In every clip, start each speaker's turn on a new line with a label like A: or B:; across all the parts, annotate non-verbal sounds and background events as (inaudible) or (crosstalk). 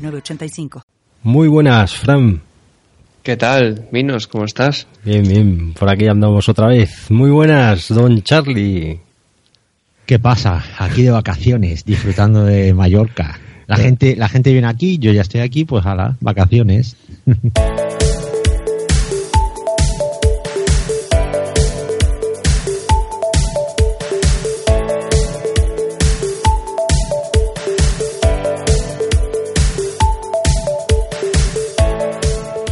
A: 906985.
B: Muy buenas, Fran.
C: ¿Qué tal, Minos? ¿Cómo estás?
B: Bien, bien, por aquí andamos otra vez. Muy buenas, don Charlie.
D: ¿Qué pasa? Aquí de vacaciones, disfrutando de Mallorca. La gente, la gente viene aquí, yo ya estoy aquí, pues a las vacaciones. (laughs)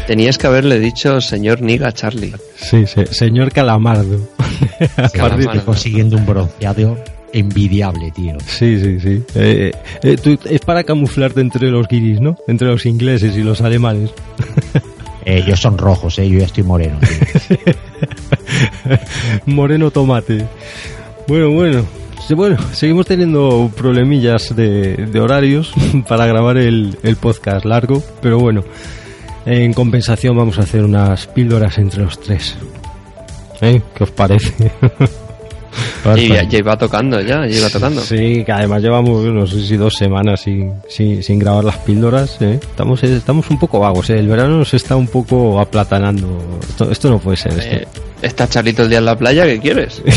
C: Tenías que haberle dicho señor Niga Charlie.
B: Sí, sí, señor Calamardo. (laughs)
D: Estoy consiguiendo un bronceado envidiable, tío.
B: Sí, sí, sí. Eh, eh, tú- es para camuflarte entre los guiris, ¿no? Entre los ingleses y los alemanes.
D: Eh, ellos son rojos, eh, yo ya estoy moreno. tío. (laughs)
B: Moreno tomate. Bueno, bueno. Bueno, seguimos teniendo problemillas de, de horarios (laughs) para grabar el, el podcast largo, pero bueno, en compensación vamos a hacer unas píldoras entre los tres. ¿Eh? ¿Qué os parece? (laughs)
C: Y ya, ya iba tocando, ya, ya iba tocando.
B: Sí, que además llevamos, no sé si dos semanas sin, sin, sin grabar las píldoras. ¿eh? Estamos, estamos un poco vagos, ¿eh? el verano nos está un poco aplatanando. Esto, esto no puede ser. esto.
C: Eh, ¿Está Charlito el día en la playa? ¿Qué quieres? (laughs)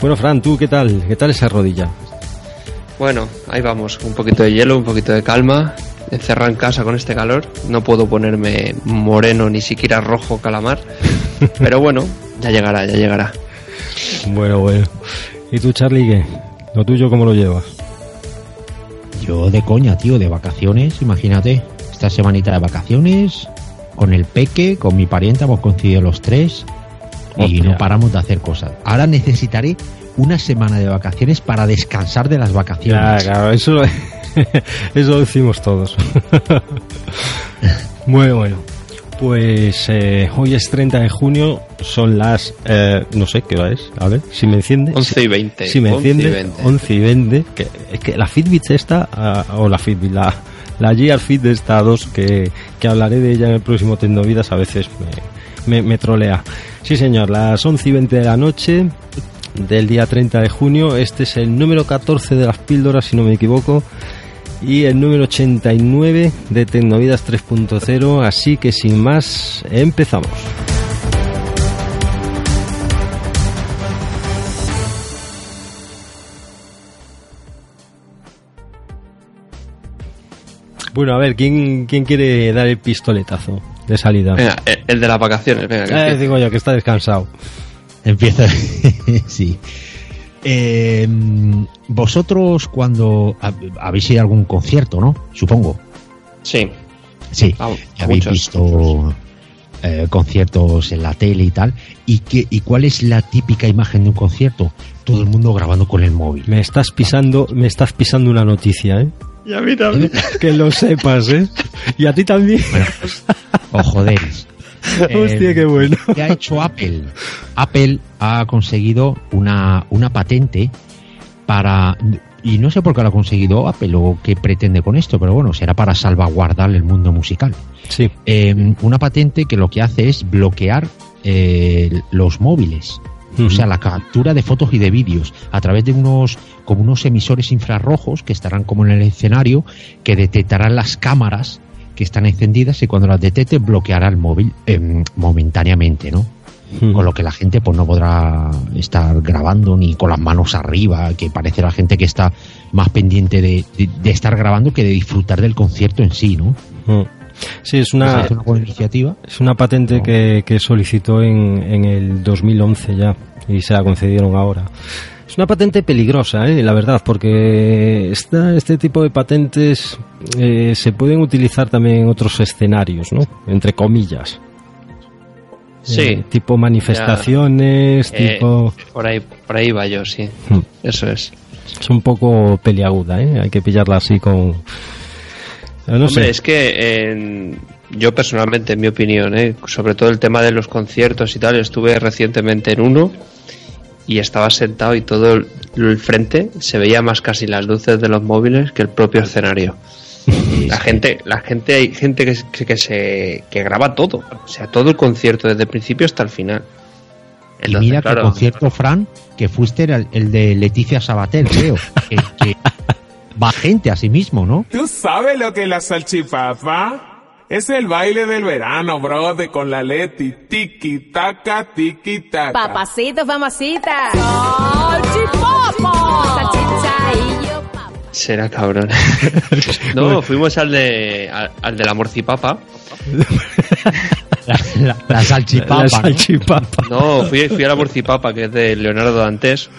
B: Bueno, Fran, ¿tú qué tal? ¿Qué tal esa rodilla?
C: Bueno, ahí vamos. Un poquito de hielo, un poquito de calma. Encerrado en casa con este calor. No puedo ponerme moreno, ni siquiera rojo calamar. (laughs) Pero bueno, ya llegará, ya llegará.
B: Bueno, bueno. ¿Y tú, Charlie, qué? ¿Lo tuyo cómo lo llevas?
D: Yo de coña, tío, de vacaciones, imagínate. Esta semanita de vacaciones, con el peque, con mi parienta, hemos coincidido los tres y no paramos de hacer cosas. Ahora necesitaré una semana de vacaciones para descansar de las vacaciones.
B: claro, eso lo, (laughs) (laughs) eso lo decimos todos. (laughs) bueno, bueno. Pues eh, hoy es 30 de junio, son las... eh, no sé qué hora es, a ver, si me enciende.
C: 11 y 20.
B: Si me
C: 11 y
B: enciende,
C: 20.
B: 11 y 20. Que, es que la Fitbit esta, ah, o la Fitbit, la, la GR Fit de esta 2, que, que hablaré de ella en el próximo Tecnovidas, a veces me, me, me trolea. Sí, señor, las 11 y 20 de la noche del día 30 de junio. Este es el número 14 de las píldoras, si no me equivoco. Y el número 89 de Tecnovidas 3.0. Así que sin más, empezamos. Bueno, a ver, ¿quién, quién quiere dar el pistoletazo de salida?
C: Venga, el, el de las vacaciones, venga. que
B: Eh, digo yo, que está descansado.
D: Empieza. (laughs) sí. Eh, vosotros cuando hab- habéis ido a algún concierto, ¿no? Supongo.
C: Sí,
D: Sí.
C: a-
D: Ya
C: a
D: habéis
C: muchos.
D: visto eh, conciertos en la tele y tal. ¿Y, qué, ¿Y cuál es la típica imagen de un concierto? Todo el mundo grabando con el móvil.
B: Me estás pisando, me estás pisando una noticia, ¿eh?
C: Y a mí también.
B: Que lo sepas, ¿eh? Y a ti también.
D: O joder. (laughs)
B: Hostia, qué bueno.
D: ¿Qué ha hecho Apple? Apple ha conseguido una, una patente para... Y no sé por qué lo ha conseguido Apple o qué pretende con esto, pero bueno, será para salvaguardar el mundo musical.
B: Sí.
D: Eh, una patente que lo que hace es bloquear eh, los móviles. O sea, la captura de fotos y de vídeos a través de unos como unos emisores infrarrojos que estarán como en el escenario que detectarán las cámaras que están encendidas y cuando las detecte bloqueará el móvil eh, momentáneamente, ¿no?
B: Ujú.
D: Con lo que la gente pues no podrá estar grabando ni con las manos arriba, que parece la gente que está más pendiente de, de- de estar grabando que de disfrutar del concierto en sí, ¿no?
B: Ujú. Sí, es una,
D: parece una buena iniciativa.
B: es una patente que, que solicitó en, en el 2011 ya y se la concedieron ahora. Es una patente peligrosa, ¿eh? la verdad, porque esta, este tipo de patentes eh, se pueden utilizar también en otros escenarios, ¿no? Entre comillas.
C: Sí.
B: Eh, tipo manifestaciones,
C: Eh,
B: tipo...
C: por ahí, por ahí va yo, sí.
B: Hmm.
C: Eso es.
B: es un poco peliaguda, ¿eh? Hay que pillarla así con...
C: No Hombre, es que yo personalmente, en mi opinión, ¿eh? sobre todo el tema de los conciertos y tal, estuve recientemente en uno y estaba sentado y todo el, frente se veía más casi las luces de los móviles que el propio escenario. La gente, la gente, hay gente que, que, se que graba todo, o sea, todo el concierto desde el principio hasta el final.
D: y mira que el concierto, Fran, que fuiste el, el de Leticia Sabater, creo, que, (laughs) va gente a sí mismo, ¿no?
E: ¿Tú sabes lo que es la salchipapa? Es el baile del verano, bro, de con la Leti. Tiki taka, tiki taka.
F: Papacito, mamacita.
C: Será cabrón. (laughs) no, fuimos al de al, de la morcipapa.
D: La, la, salchipapa. La
B: salchipapa.
C: No, fui, fui a la morcipapa, que es de Leonardo Dantes.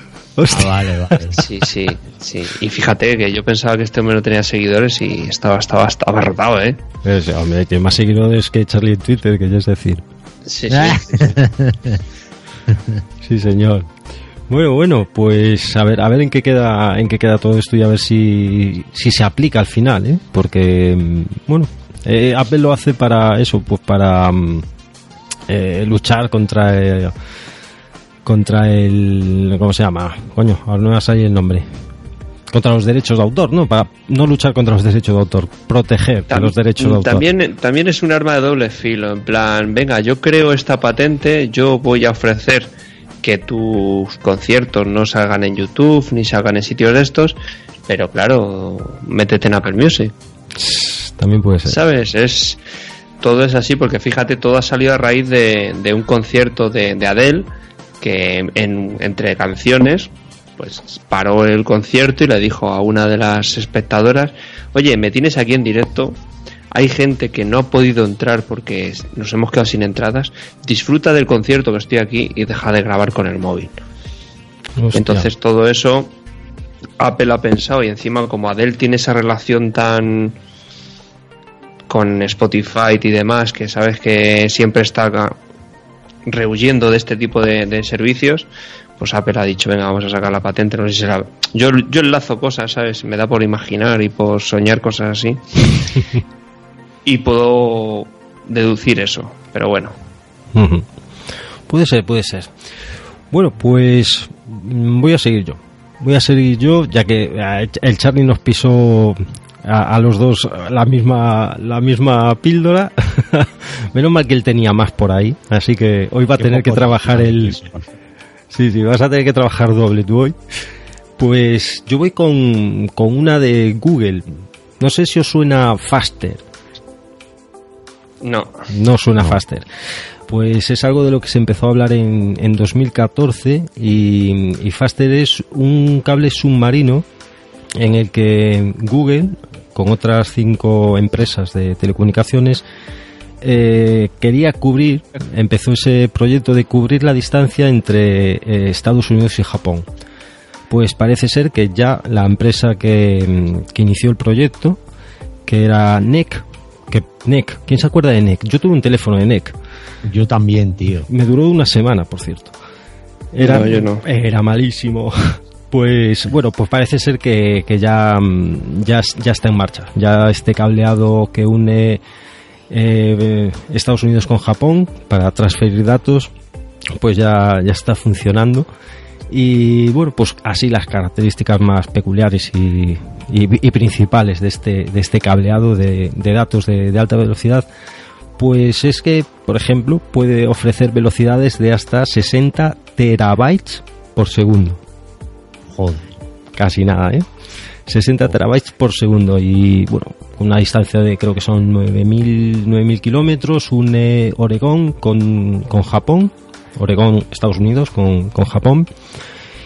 D: Ah, vale, vale.
C: Sí, sí, sí. Y fíjate que yo pensaba que este hombre no tenía seguidores y estaba, estaba, estaba rotado, ¿eh?
B: Es, hombre, tiene más seguidores que Charlie en Twitter, que ya es decir.
C: Sí, sí. (laughs)
B: sí, señor. Bueno, bueno, pues a ver, a ver en qué queda, en qué queda todo esto y a ver si, si se aplica al final, ¿eh? Porque, bueno, eh, Apple lo hace para eso, pues para mm, eh, luchar contra eh, contra el ¿cómo se llama? Coño, ahora no me va el nombre. Contra los derechos de autor, ¿no? Para no luchar contra los derechos de autor, proteger los derechos de autor.
C: También, también es un arma de doble filo, en plan, venga, yo creo esta patente, yo voy a ofrecer que tus conciertos no salgan en YouTube ni salgan en sitios de estos, pero claro, métete en Apple Music.
B: También puede ser.
C: ¿Sabes? Es todo es así porque fíjate, todo ha salido a raíz de, un concierto de, de Adele que en, entre canciones pues paró el concierto y le dijo a una de las espectadoras, oye, me tienes aquí en directo, hay gente que no ha podido entrar porque nos hemos quedado sin entradas, disfruta del concierto que estoy aquí y deja de grabar con el móvil. Entonces todo eso Apple ha pensado y encima como Adele tiene esa relación tan con Spotify y demás, que sabes que siempre está rehuyendo de este tipo de, servicios, pues Apple ha dicho, venga, vamos a sacar la patente, no sé si será... Yo, yo enlazo cosas, ¿sabes? Me da por imaginar y por soñar cosas así. (laughs) y puedo deducir eso, pero bueno.
B: Puede ser, puede ser. Bueno, pues mm, voy a seguir yo. Voy a seguir yo, ya que eh, el Charlie nos pisó a, los dos la misma la misma píldora. (laughs) Menos mal que él tenía más por ahí, así que hoy va a tener que trabajar el Sí, sí, vas a tener que trabajar doble tú hoy. Pues yo voy con, con una de Google. No sé si os suena Faster.
C: No.
B: No suena Faster. Pues es algo de lo que se empezó a hablar en, en 2014 y, y Faster es un cable submarino en el que Google, con otras cinco empresas de telecomunicaciones, eh, quería cubrir, empezó ese proyecto de cubrir la distancia entre eh, Estados Unidos y Japón. Pues parece ser que ya la empresa que, que inició el proyecto, que era NEC, que NEC, ¿quién se acuerda de NEC? Yo tuve un teléfono de NEC.
D: Yo también, tío.
B: Me duró una semana, por cierto. Era, era malísimo. (laughs) Pues bueno, pues parece ser que, que ya, ya, ya está en marcha. Ya este cableado que une eh, Estados Unidos con Japón para transferir datos, pues ya, ya está funcionando. Y bueno, pues así las características más peculiares y, y, principales de este, de este cableado de, datos de, alta velocidad, pues es que, por ejemplo, puede ofrecer velocidades de hasta 60 terabytes por segundo. Joder, casi nada, ¿eh? 60 terabytes por segundo y, bueno, una distancia de creo que son 9.000 9.000 kilómetros, une Oregón con, con Japón, Oregón, Estados Unidos con, con Japón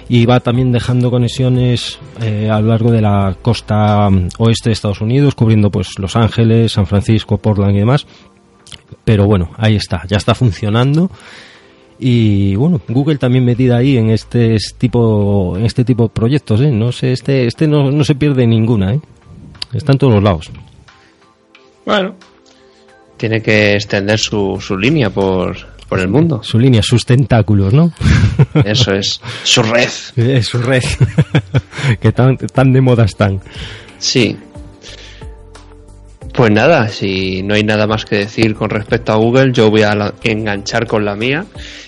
B: y va también dejando conexiones eh, a lo largo de la costa mm, oeste de Estados Unidos, cubriendo pues Los Ángeles, San Francisco, Portland y demás. Pero bueno, ahí está, ya está funcionando. Y bueno, Google también metida ahí en este tipo, en este tipo de proyectos, ¿eh? No sé, este, este no, no se pierde ninguna, ¿eh? Está en todos los lados.
C: Bueno, tiene que extender su, su línea por, por el mundo.
B: Su línea, sus tentáculos, ¿no? (laughs)
C: Eso es, su red.
B: Es (laughs) su red. (laughs) que tan, tan de moda están.
C: Sí. Pues nada, si no hay nada más que decir con respecto a Google, yo voy a la- enganchar con la mía.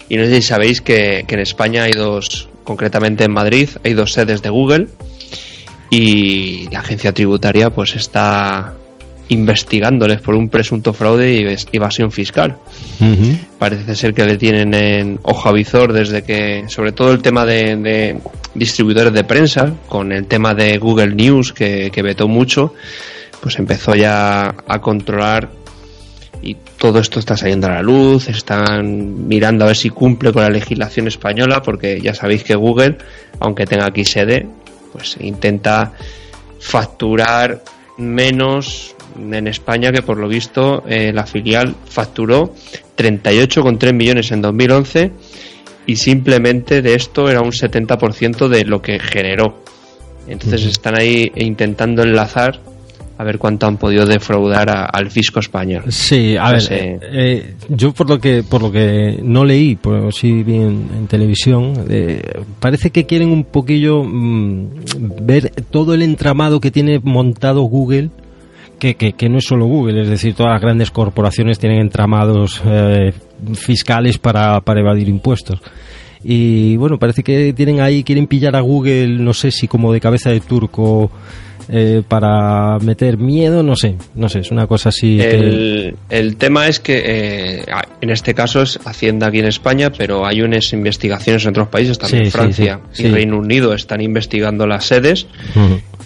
C: Y no sé si sabéis que, que en España hay dos, concretamente en Madrid, hay dos sedes de Google. Y la agencia tributaria pues está investigándoles por un presunto fraude y ev- evasión fiscal. Parece ser que le tienen en ojo avizor desde que, sobre todo el tema de, de distribuidores de prensa, con el tema de Google News que, que vetó mucho, pues empezó ya a controlar y todo esto está saliendo a la luz, están mirando a ver si cumple con la legislación española, porque ya sabéis que Google, aunque tenga aquí sede, pues intenta facturar menos en España que por lo visto eh, la filial facturó 38,3 millones en 2011 y simplemente de esto era un 70% de lo que generó. Entonces están ahí intentando enlazar a ver cuánto han podido defraudar a- al fisco español.
B: Sí, a ver, eh, eh, yo por lo que por lo que no leí, pero sí vi en, en televisión, eh, parece que quieren un poquillo mm, ver todo el entramado que tiene montado Google, que, que, que no es solo Google, es decir, todas las grandes corporaciones tienen entramados fiscales para, para evadir impuestos. Y bueno, parece que tienen ahí, quieren pillar a Google, no sé si como de cabeza de turco eh, para meter miedo, no sé, no sé, es una cosa así. que-
C: El, tema es que eh, en este caso es Hacienda aquí en España, pero hay unas investigaciones en otros países, también
B: Sí,
C: Francia
B: sí,
C: y. Reino Unido están investigando las sedes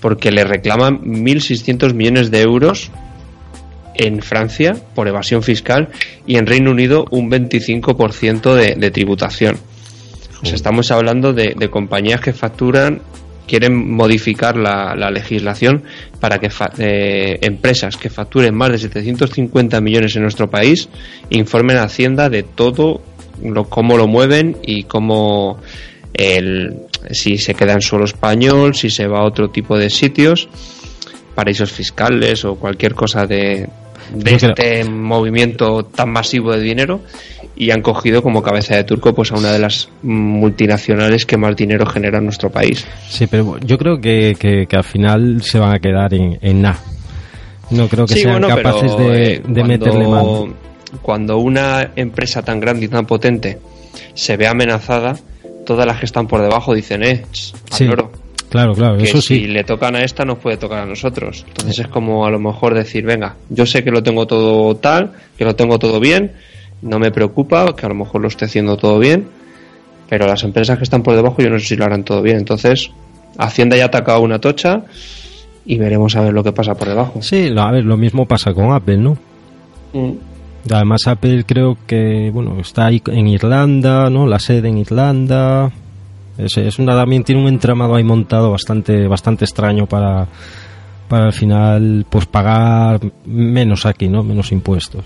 C: porque le reclaman 1.600 millones de euros en Francia por evasión fiscal y en Reino Unido un 25% de, de tributación. O sea, estamos hablando de, de compañías que facturan, quieren modificar la, la legislación para que fa- eh, empresas que facturen más de 750 millones en nuestro país informen a Hacienda de todo lo, cómo lo mueven y cómo el, si se queda en suelo español, si se va a otro tipo de sitios, paraísos fiscales o cualquier cosa de, este movimiento tan masivo de dinero y han cogido como cabeza de turco pues a una de las multinacionales que más dinero genera en nuestro país.
B: Sí, pero yo creo que, que, que al final se van a quedar en, en nada. No creo que
C: Sí,
B: sean
C: bueno,
B: capaces
C: pero,
B: de,
C: eh,
B: de
C: cuando-
B: meterle mano.
C: Cuando una empresa tan grande y tan potente se ve amenazada, todas las que están por debajo dicen, eh,
B: Sí,
C: loro,
B: claro, claro,
C: que
B: eso
C: si
B: sí.
C: le tocan a esta nos puede tocar a nosotros. Entonces es como a lo mejor decir, venga, yo sé que lo tengo todo tal, que lo tengo todo bien, no me preocupa, que a lo mejor lo esté haciendo todo bien, pero las empresas que están por debajo yo no sé si lo harán todo bien. Entonces, Hacienda ya ha atacado una tocha y veremos a ver lo que pasa por debajo.
B: Sí, a ver, lo mismo pasa con Apple, ¿no?
C: Mm.
B: Además, Apple creo que, bueno, está ahí en Irlanda, ¿no? La sede en Irlanda. Es, es una, también tiene un entramado ahí montado bastante, bastante extraño para, para al final, pues pagar menos aquí, ¿no? Menos impuestos.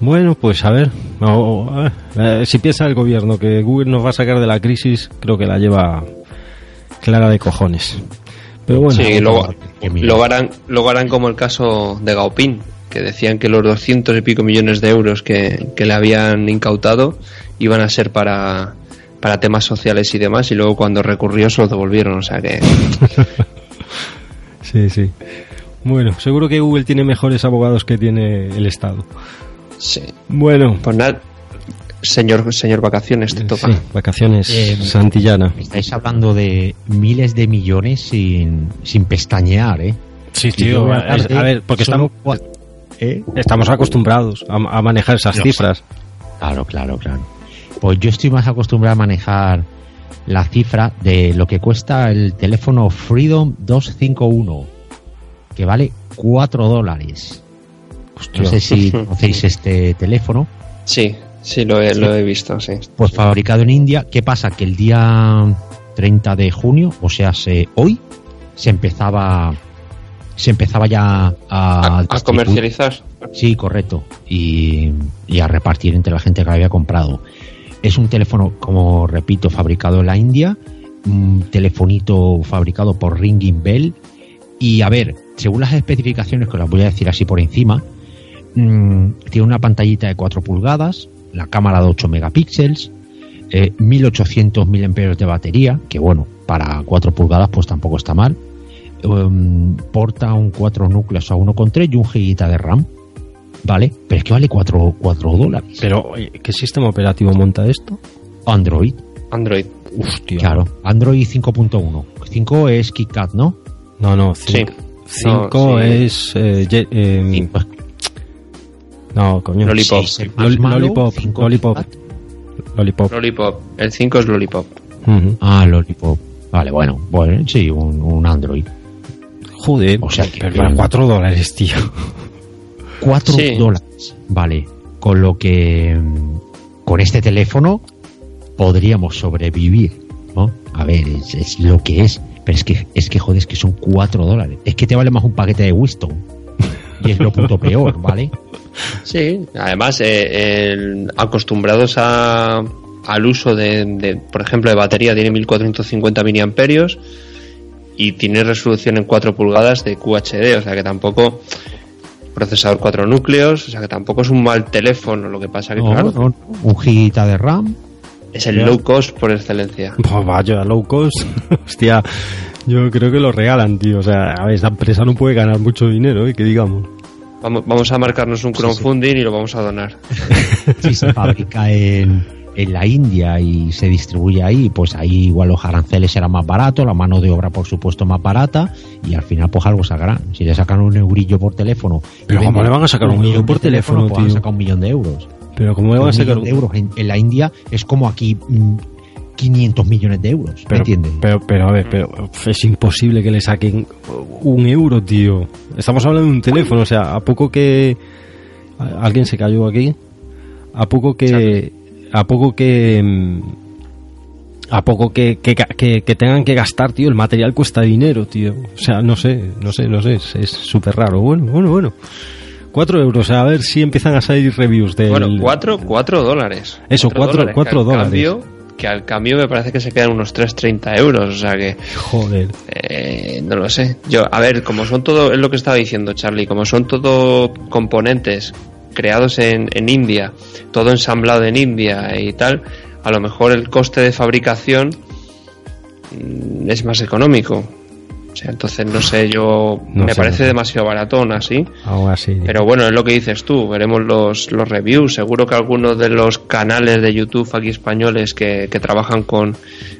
B: Bueno, pues a ver, o- a ver, eh, si piensa el gobierno que Google nos va a sacar de la crisis, creo que la lleva clara de cojones. Pero bueno,
C: sí, luego, luego, harán, luego harán como el caso de Gaopin, que decían que los 200 y pico millones de euros que, que le habían incautado iban a ser para, para temas sociales y demás, y luego cuando recurrió se los devolvieron, o sea que... (laughs)
B: sí, sí. Bueno, seguro que Google tiene mejores abogados que tiene el Estado.
C: Sí.
B: Bueno,
C: Pues nada, señor, señor Vacaciones, te toca.
B: sí, vacaciones
D: Eh,
B: Santillana.
D: Estáis hablando de miles de millones sin, sin pestañear, ¿eh?
B: Sí,
D: voy a
B: ver, porque estamos,
D: ¿Eh?
B: estamos acostumbrados a, a manejar esas
D: No.
B: cifras.
D: Claro, claro, claro. Pues yo estoy más acostumbrado a manejar la cifra de lo que cuesta el teléfono Freedom 251, que vale 4 dólares.
B: Hostia.
D: No sé si conocéis este teléfono.
C: Sí, sí, lo he, lo he visto, sí.
D: Pues fabricado en India. ¿Qué pasa? Que el día 30 de junio, o sea, se, hoy, se empezaba se empezaba ya a,
C: A, a
D: distribuir-
C: comercializar.
D: Sí, correcto. Y, y a repartir entre la gente que lo había comprado. Es un teléfono, como repito, fabricado en la India. Un telefonito fabricado por Ringing Bell. Y a ver, según las especificaciones, que las voy a decir así por encima, mm, tiene una pantallita de 4 pulgadas, la cámara de 8 megapíxeles, eh, 1800 mAh de batería, que bueno, para 4 pulgadas pues tampoco está mal. Em, porta un 4 núcleos a 1,3 y un gigita de RAM. ¿Vale? Pero es que vale 4, 4 dólares.
B: Pero, oye, ¿qué sistema operativo monta esto?
D: Android.
C: Android.
B: Hostia.
D: Claro, Android 5.1. 5 es KitKat, ¿no?
B: No, no,
C: Sí.
B: 5
C: No, sí.
B: es. eh, eh,
D: Cinco.
B: No, coño.
C: Lollipop.
D: Malo,
B: Lollipop, Lollipop.
D: KitKat.
B: Lollipop.
C: Lollipop. El 5 es Lollipop.
D: Ah, Lollipop. Vale, bueno, bueno, sí, un, un Android.
B: Joder,
D: O sea que-
B: pero para 4 dólares, tío. (laughs)
D: 4
C: Sí.
D: dólares. Vale, con lo que mm, con este teléfono podríamos sobrevivir, ¿no? A ver, es, es lo que es. Pero es que, es que joder, es que son 4 dólares. Es que te vale más un paquete de Winston. Y es lo puto peor, ¿vale?
C: Sí, además, eh, el- acostumbrados a, al uso de, de, por ejemplo, de batería, tiene 1450 miliamperios y tiene resolución en 4 pulgadas de QHD, o sea que tampoco procesador 4 núcleos, o sea que tampoco es un mal teléfono, lo que pasa que
D: No,
C: claro,
D: no, un gigita de RAM.
C: es el low cost por excelencia.
B: Pues vaya, low cost. (laughs) Hostia, yo creo que lo regalan, tío. O sea, a ver, esta empresa no puede ganar mucho dinero, ¿eh? Que digamos.
C: Vamos, vamos a marcarnos un crowdfunding y lo vamos a donar. (laughs)
D: Si se fabrica en, en la India y se distribuye ahí, pues ahí igual los aranceles serán más baratos, la mano de obra por supuesto más barata y al final pues algo sacarán. Si le sacan un eurillo por teléfono...
B: Pero ¿cómo le van a sacar un
D: millón
B: por teléfono,
D: pues van a
B: tío?
D: sacar un millón de euros.
B: Pero ¿cómo le van a
D: un
B: sacar
D: millón de euros en, en la India es como aquí mm, 500 millones de euros, ¿me
B: Pero,
D: entiendes?
B: pero, pero, a ver, pero es imposible que le saquen un euro, tío. Estamos hablando de un teléfono, o sea, a poco que alguien se cayó aquí, a poco que, a poco que, mm, a poco que, que, que- que tengan que gastar, tío, el material cuesta dinero, tío. O sea, no sé, no sé, no sé, es- súper raro. Bueno, bueno, bueno. Cuatro euros, a ver si empiezan a salir reviews de.
C: Bueno, 4 cuatro dólares.
B: Eso, cuatro-
C: que
B: cuatro dólares.
C: Cambio, que al cambio me parece que se quedan unos 3.30 euros, o sea que...
B: Joder.
C: Eh, no lo sé. Yo, a ver, como son todo, es lo que estaba diciendo Charlie, como son todo componentes creados en, en India, todo ensamblado en India y tal, a lo mejor el coste de fabricación mm, es más económico. O sea, entonces no sé, yo
B: No
C: me
B: sé,
C: parece
B: no
C: demasiado baratón así.
B: Algo así.
C: Pero bueno, es lo que dices tú, veremos los, los reviews. Seguro que algunos de los canales de YouTube aquí españoles que, que trabajan con,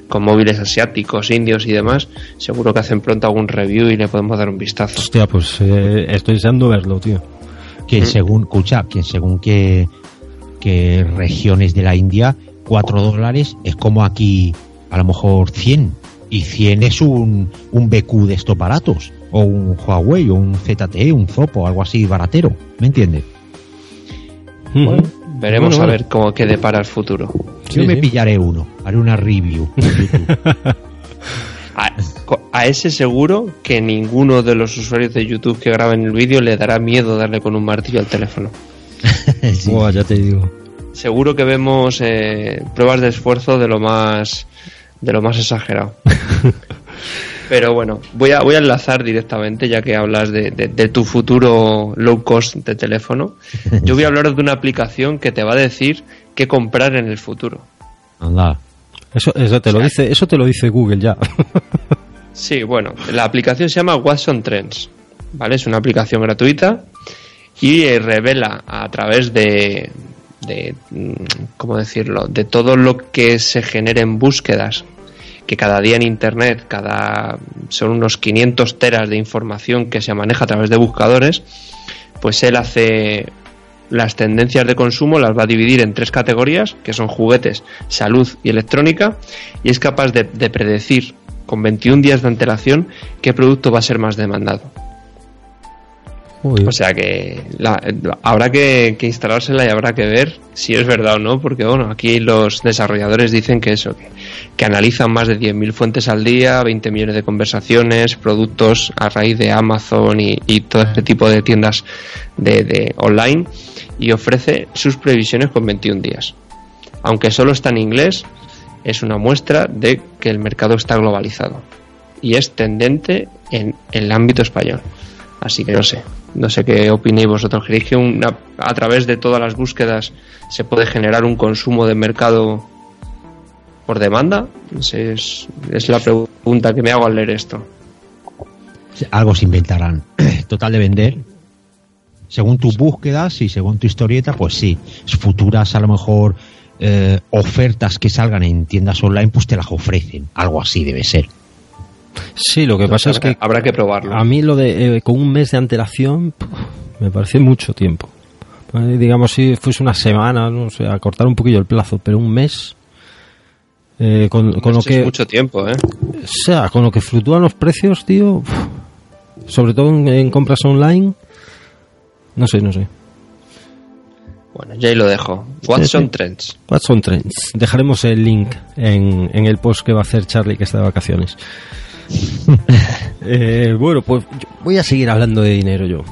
C: con móviles asiáticos, indios y demás, seguro que hacen pronto algún review y le podemos dar un vistazo.
B: Hostia, pues eh, estoy deseando verlo, tío.
D: que según, escucha, que según qué, qué regiones de la India, 4 dólares es como aquí a lo mejor 100. Y 100 es un, un BQ de estos baratos. O un Huawei, o un ZTE, un Zopo, algo así baratero. ¿Me entiendes?
B: Ujú.
C: Veremos
B: Bueno,
C: a
B: bueno.
C: ver cómo qué depara el futuro.
D: Yo
B: Sí,
D: me
B: sí.
D: pillaré uno, haré una review. en (laughs) YouTube.
C: A, a ese seguro que ninguno de los usuarios de YouTube que graben el vídeo le dará miedo darle con un martillo al teléfono. (laughs)
D: Sí.
B: Buah, ya te digo.
C: Seguro que vemos eh, pruebas de esfuerzo de lo más de lo más exagerado. (laughs) Pero bueno, voy a, voy a enlazar directamente, ya que hablas de, de- de tu futuro low cost de teléfono. Yo voy a hablar de una aplicación que te va a decir qué comprar en el futuro.
D: Anda.
B: Eso, eso te lo dice, eso te lo dice Google ya. (laughs)
C: Sí, bueno, la aplicación se llama Watson Trends, ¿vale? Es una aplicación gratuita y eh, revela a través de, de, mm, ¿cómo decirlo?, de todo lo que se genera en búsquedas, que cada día en Internet, cada son unos 500 teras de información que se maneja a través de buscadores, pues él hace las tendencias de consumo, las va a dividir en tres categorías, que son juguetes, salud y electrónica, y es capaz de, de predecir con 21 días de antelación qué producto va a ser más demandado. O sea que la- habrá que, instalársela y habrá que ver si es verdad o no, porque bueno, aquí los desarrolladores dicen que eso, que, analizan más de 10.000 fuentes al día, 20 millones de conversaciones, productos a raíz de Amazon y, y todo este tipo de tiendas de, de online y ofrece sus previsiones con 21 días. Aunque solo está en inglés, es una muestra de que el mercado está globalizado y es tendente en el ámbito español. Así que no sé, no sé qué opinéis vosotros. ¿Creéis que a través de todas las búsquedas se puede generar un consumo de mercado por demanda? Es, es la pregunta que me hago al leer esto.
D: Algo se inventarán. (clears throat) Total de vender. Según tus búsquedas y según tu historieta, pues sí. Futuras, a lo mejor, eh, ofertas que salgan en tiendas online, pues te las ofrecen. Algo así debe ser.
B: Sí, lo que pasa es que
C: habrá que probarlo.
B: a mí lo de eh, con un mes de antelación puf, me parece mucho tiempo. Eh, digamos si fuese una semana, no sé, acortar un poquillo el plazo, pero un mes eh, con, con lo
C: es
B: que
C: mucho tiempo, ¿eh?
B: o sea, con lo que fluctúan los precios, tío, sobre todo en, en compras online, no sé, no sé.
C: Bueno, ya ahí lo dejo. What's on Trends.
B: What's on Trends. Dejaremos el link en, en el post que va a hacer Charlie que está de vacaciones. (laughs) Eh, bueno, pues voy a seguir hablando de dinero yo.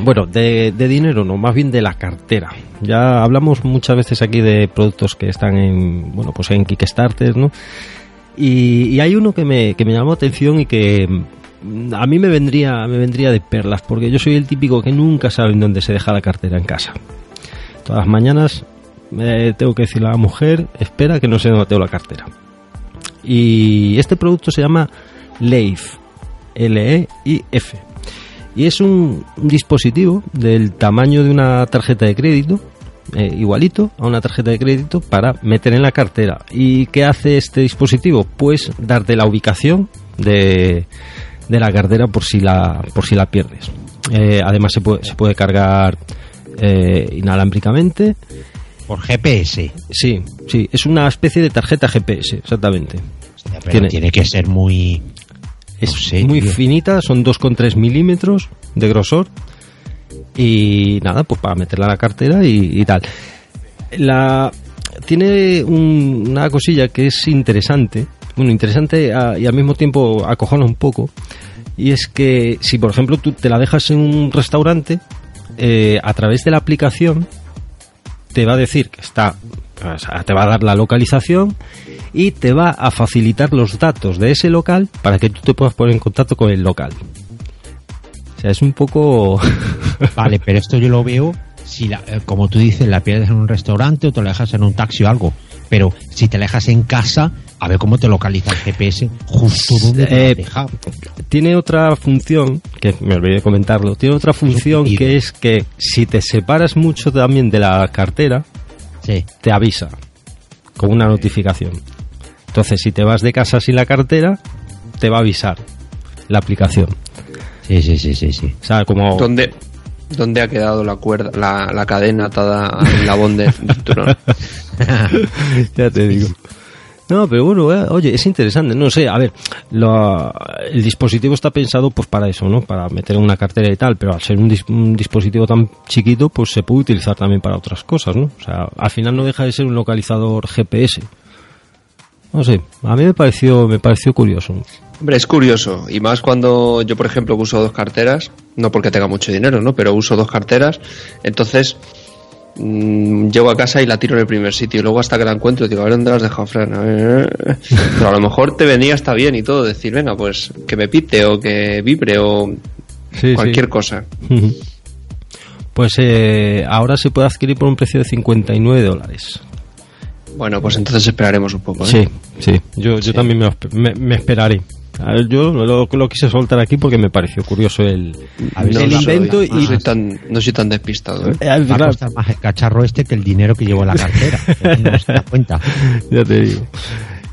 B: Bueno, de, dinero no, más bien de la cartera. Ya hablamos muchas veces aquí de productos que están en, bueno, pues en Kickstarter, ¿no? Y, hay uno que me, que me llamó atención y que mm, a mí me vendría, me vendría de perlas, porque yo soy el típico que nunca sabe en dónde se deja la cartera en casa. Todas las mañanas eh, tengo que decirle a la mujer, espera que no sé dónde tengo la cartera. Y este producto se llama Leif, L-E-I-F. Y es un, dispositivo del tamaño de una tarjeta de crédito, eh, igualito a una tarjeta de crédito, para meter en la cartera. ¿Y qué hace este dispositivo? Pues darte la ubicación de, de la cartera por si la, por si la pierdes. Eh, además se puede, se puede cargar eh, inalámbricamente.
D: Por GPS.
B: Sí, sí, es una especie de tarjeta GPS, exactamente.
D: Hostia, pero
B: Tiene-
D: tiene, que ser muy.
B: Es
D: sé,
B: muy
D: tío.
B: finita, son 2,3 milímetros de grosor. Y nada, pues para meterla en la cartera y, y tal. La, tiene un- una cosilla que es interesante. Bueno, interesante a- y al mismo tiempo acojona un poco. Y es que si, por ejemplo, tú te la dejas en un restaurante, eh, a través de la aplicación te va a decir que está, sea, te va a dar la localización y te va a facilitar los datos de ese local para que tú te puedas poner en contacto con el local. O sea, es un poco... (laughs)
D: Vale, pero esto yo lo veo si, la- eh, como tú dices, la pierdes en un restaurante o te la dejas en un taxi o algo. Pero si te la dejas en casa, a ver cómo te localiza el GPS justo donde te la
B: Eh,
D: has dejado.
B: tiene otra función, que me olvidé de comentarlo, tiene otra función que es que si te separas mucho también de la cartera,
D: Sí.
B: te avisa con una notificación. Entonces, si te vas de casa sin la cartera, te va a avisar la aplicación.
D: Sí, sí, sí, sí, sí.
B: O sea, como...
C: ¿Dónde, ¿Dónde ha quedado la cuerda, la, la cadena atada al labón de cinturón? (laughs) (laughs)
B: ya te digo. No, pero bueno, eh, oye, es interesante. No sé, a ver, lo- el dispositivo está pensado pues para eso, ¿no? Para meter una cartera y tal, pero al ser un, dis- un dispositivo tan chiquito, pues se puede utilizar también para otras cosas, ¿no? O sea, al final no deja de ser un localizador GPS. No sé, a mí me pareció, me pareció curioso.
C: Hombre, es curioso, y más cuando yo, por ejemplo, uso dos carteras, no porque tenga mucho dinero, ¿no? Pero uso dos carteras, entonces mm, llego a casa y la tiro en el primer sitio, y luego hasta que la encuentro digo, a ver dónde la has dejado, Fran. A ver. (laughs) Pero a lo mejor te venía hasta bien y todo, decir, venga, pues que me pite o que vibre o
B: Sí,
C: cualquier
B: sí.
C: cosa.
B: Pues eh, ahora se puede adquirir por un precio de 59 dólares.
C: Bueno, pues entonces esperaremos un poco, ¿eh?
B: Sí, sí. Yo, yo también me, me- me esperaré. A ver, yo lo, lo quise soltar aquí porque me pareció curioso el,
C: No
B: el
C: soy-
B: invento
C: no
B: y...
C: soy tan, no soy tan despistado, ¿eh?
B: Eh,
D: Va a costar más el cacharro este que el dinero que llevo en la cartera. no se da cuenta. (laughs)
B: ya te digo.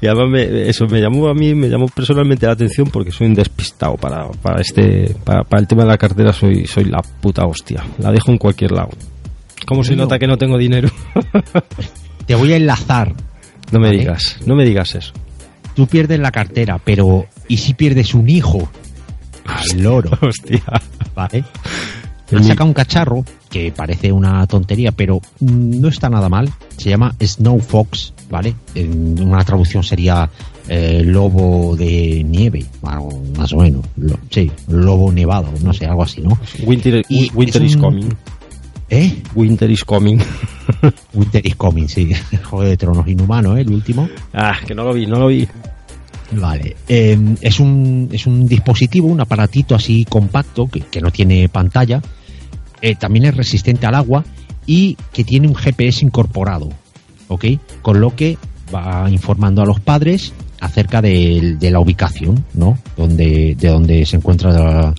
B: Y además me- eso me llamó a mí, me llamó personalmente la atención porque soy un despistado para, para este, para, para el tema de la cartera soy, soy la puta hostia. La dejo en cualquier lado. ¿Cómo se nota que no tengo dinero?
D: Te voy a enlazar.
B: no me
D: Vale.
B: digas, no me digas eso.
D: Tú pierdes la cartera, pero ¿y si pierdes un hijo? Al loro.
B: Hostia.
D: ¿vale? (laughs) Han sacado un cacharro que parece una tontería, pero mm, no está nada mal. Se llama Snow Fox, ¿vale? En una traducción sería eh, lobo de nieve, bueno, más o menos. Lo- sí, lobo nevado, no sé, algo así, ¿no?
B: Winter,
D: Y
B: winter
D: es
B: is
D: un-
B: coming.
D: ¿Eh?
B: Winter is coming.
D: Winter is coming, sí. (laughs) Juego de Tronos Inhumano, ¿eh? El último.
B: ah, que no lo vi, no lo vi.
D: Vale. Eh, es, un, es un dispositivo, un aparatito así compacto que, que no tiene pantalla. Eh, también es resistente al agua y que tiene un GPS incorporado. ¿Ok? Con lo que va informando a los padres acerca de, la ubicación, ¿no? Donde, de donde se encuentra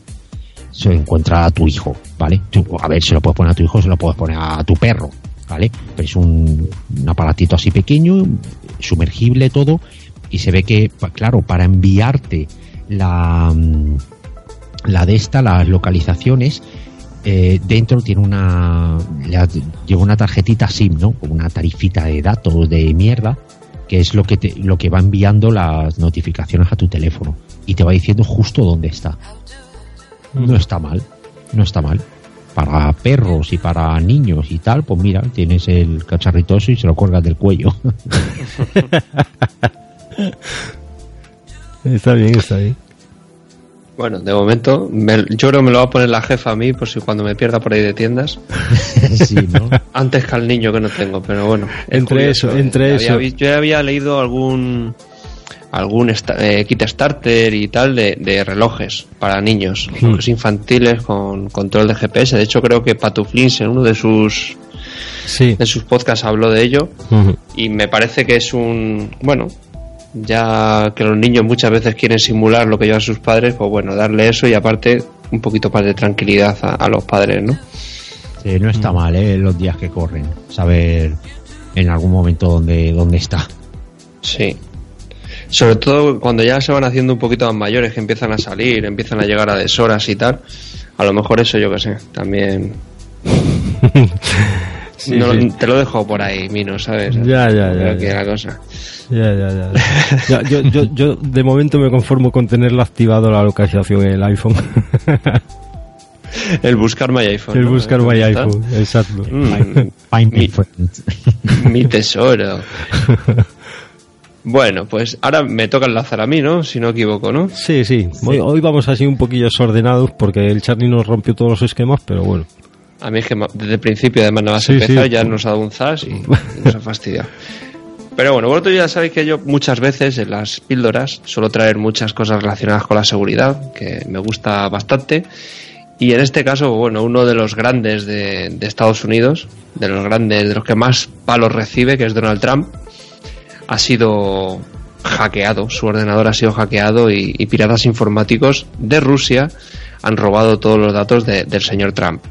D: se encuentra a tu hijo, ¿vale? Tú, a ver, se lo puedes poner a tu hijo, se lo puedes poner a tu perro, ¿vale? Es un aparatito así pequeño, sumergible todo, y se ve que, claro, para enviarte la, mm, la de esta, las localizaciones, eh, dentro tiene una, lleva una tarjetita SIM, ¿no? Como una tarifita de datos de mierda, que es lo que te, lo que va enviando las notificaciones a tu teléfono y te va diciendo justo dónde está. No está mal, no está mal. Para perros y para niños y tal, pues mira, tienes el cacharritoso y se lo cuelgas del cuello. (laughs) (laughs) (laughs)
B: Está bien, está bien.
C: Bueno, de momento, me- yo creo que me lo va a poner la jefa a mí, por si cuando me pierda por ahí de tiendas. (laughs)
D: sí, ¿no? (laughs)
C: Antes que al niño que no tengo, pero bueno.
B: Entre
C: curioso,
B: eso,
C: ¿eh?
B: entre
C: Había
B: eso.
C: yo había leído algún algún eh, kit starter y tal de, de relojes para niños,
B: Hmm.
C: relojes infantiles con control de GPS. De hecho, creo que Patuflins en uno de sus
B: Sí.
C: de sus podcasts habló de ello
B: Ujú.
C: y me parece que es un bueno ya que los niños muchas veces quieren simular lo que llevan sus padres pues bueno darle eso y aparte un poquito más de tranquilidad a, a los padres no
D: Sí, no está mal, ¿eh? Los días que corren. Saber en algún momento dónde, dónde está.
C: sí sobre todo cuando ya se van haciendo un poquito más mayores que empiezan a salir empiezan a llegar a deshoras y tal a lo mejor eso yo que sé también (laughs)
B: Sí,
C: no-
B: sí.
C: te lo dejo por ahí Mino sabes
B: Ya, ya, ya,
C: Creo
B: ya.
C: que la cosa
B: Ya, ya, ya. (laughs) Ya, yo, yo, yo de momento me conformo con tenerlo activado la localización en el iPhone.
C: el buscar my iPhone
B: el
C: ¿no?
B: buscar my
C: ¿Está?
B: iPhone, exacto.
C: Mm,
D: Find
C: mi- tesoro. (laughs) Bueno, pues ahora me toca enlazar a mí, ¿no? Si no equivoco, ¿no?
B: Sí, sí. Hoy, hoy vamos así un poquillo desordenados porque el Charlie nos rompió todos los esquemas, pero bueno.
C: A mí es que desde el principio, además, nada más
B: Sí,
C: empezar,
B: sí.
C: ya nos ha dado un zas y, y (laughs) nos ha fastidiado. Pero bueno, vosotros ya sabéis que yo muchas veces en las píldoras suelo traer muchas cosas relacionadas con la seguridad, que me gusta bastante. Y en este caso, bueno, uno de los grandes de, de Estados Unidos, de los grandes, de los que más palos recibe, que es Donald Trump, ha sido hackeado, su ordenador ha sido hackeado y, y piratas informáticos de Rusia han robado todos los datos de- del señor Trump.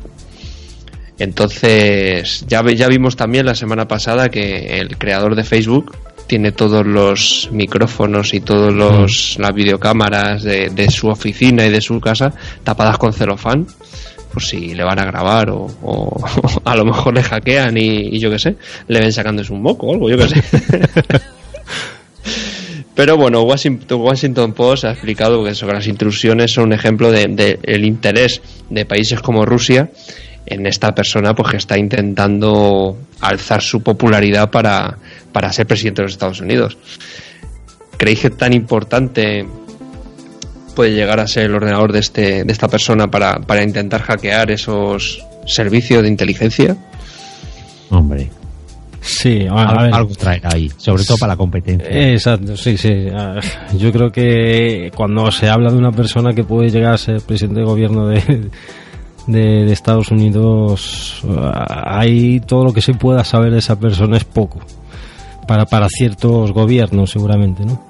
C: Entonces, ya, ya vimos también la semana pasada que el creador de Facebook tiene todos los micrófonos y todas los las videocámaras de, de su oficina y de su casa tapadas con celofán por si le van a grabar o, o (laughs) a lo mejor le hackean y, y yo qué sé, le ven sacándose un moco o algo, yo qué sé. (laughs) Pero bueno, Washington, Washington Post ha explicado que, eso, que las intrusiones son un ejemplo del de, el interés de países como Rusia en esta persona pues que está intentando alzar su popularidad para, para ser presidente de los Estados Unidos. ¿Creéis que tan importante puede llegar a ser el ordenador de, este, de esta persona para, para intentar hackear esos servicios de inteligencia?
D: Hombre,
B: Sí, a, a
D: algo,
B: ver.
D: algo traerá ahí, sobre todo para la competencia.
B: Exacto, sí, sí. Ah, Yo creo que cuando se habla de una persona que puede llegar a ser presidente de gobierno de, de, de Estados Unidos, ah, hay todo lo que se pueda saber de esa persona es poco. Para, para ciertos gobiernos, seguramente, ¿no?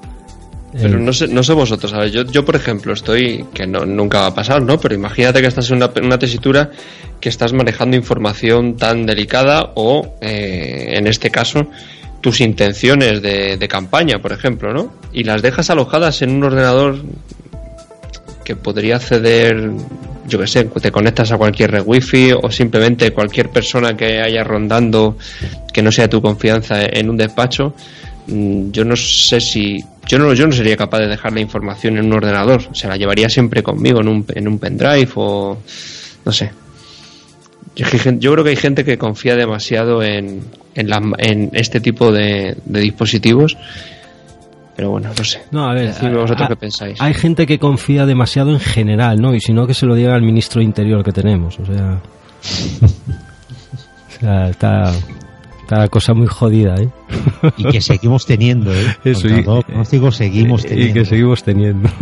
C: Pero
B: Eh,
C: no sé, no sé vosotros, ¿sabes? Yo, yo, por ejemplo, estoy, que no, nunca va a pasar, ¿no? Pero imagínate que estás en una, una tesitura que estás manejando información tan delicada o, eh, en este caso, tus intenciones de, de campaña, por ejemplo, ¿no? Y las dejas alojadas en un ordenador que podría acceder, yo que sé, te conectas a cualquier red wifi o simplemente cualquier persona que haya rondando que no sea tu confianza en un despacho, mm, yo no sé si yo no yo no sería capaz de dejar la información en un ordenador, se la llevaría siempre conmigo en un en un pendrive o no sé. Yo, creo que hay gente que confía demasiado en, en, este tipo de dispositivos pero bueno, no sé.
B: No, a ver,
C: Decidme vosotros
B: a-
C: qué pensáis.
B: Hay gente que confía demasiado en general, ¿no? Y si no, que se lo diga al ministro de Interior que tenemos, o sea... (laughs) o sea, está... Está la cosa muy jodida, ¿eh?
D: Y que seguimos teniendo, ¿eh? (laughs)
B: Eso, y-
D: todo pronóstico seguimos
B: Y
D: teniendo.
B: que seguimos teniendo. (laughs)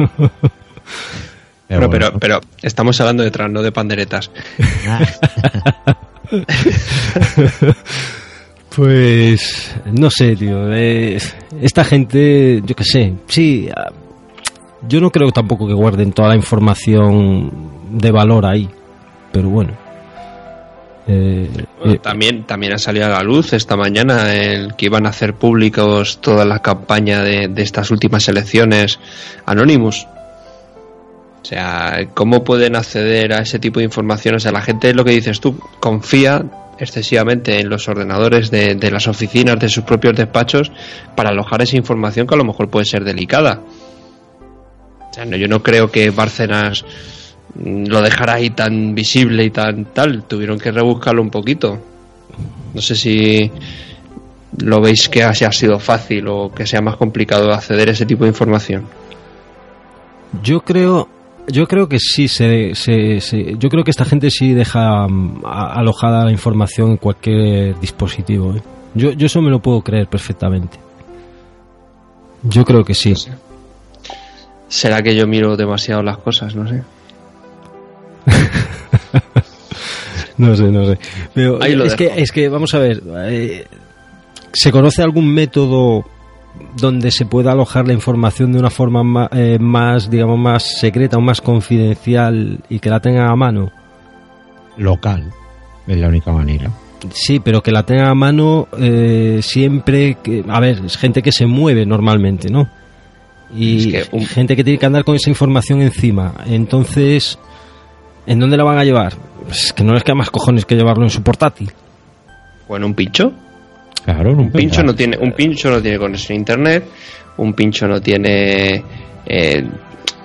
C: Pero, pero, estamos hablando de trans, no de panderetas.
B: Pues no sé, tío. eh, esta gente, yo qué sé, sí. ah, Yo no creo tampoco que guarden toda la información de valor ahí, pero bueno. Eh,
C: Bueno,
B: eh,
C: también, también ha salido a la luz esta mañana el que iban a hacer públicos toda la campaña de, de estas últimas elecciones Anonymous. O sea, ¿cómo pueden acceder a ese tipo de información? O sea, la gente, lo que dices tú, confía excesivamente en los ordenadores de, de las oficinas de sus propios despachos para alojar esa información que a lo mejor puede ser delicada. O sea, no, yo no creo que Bárcenas mm, lo dejara ahí tan visible y tan tal. Tuvieron que rebuscarlo un poquito. No sé si lo veis que ha sido fácil o que sea más complicado acceder a ese tipo de información.
B: yo creo, yo creo que sí se, se- se- yo creo que esta gente sí deja mm, alojada la información en cualquier dispositivo. ¿eh? Yo, yo eso me lo puedo creer perfectamente. Yo creo que sí.
C: ¿Será que yo miro demasiado las cosas? No sé. (laughs)
B: No sé, no sé. Pero
C: Ahí lo
B: es, que, es que, vamos a ver, eh, ¿se conoce algún método donde se pueda alojar la información de una forma ma- eh, más, digamos, más secreta o más confidencial y que la tengan a mano?
D: Local. Es la única manera.
B: Sí, pero que la tengan a mano eh, siempre que... A ver, es gente que se mueve normalmente, ¿no? Y
C: Es que un-
B: gente que tiene que andar con esa información encima. Entonces, ¿en dónde la van a llevar? Pues que no les queda más cojones que llevarlo en su portátil.
C: ¿O en un pincho?
D: Claro,
C: Un pincho no tiene, un pincho no tiene conexión a internet, un pincho no tiene eh,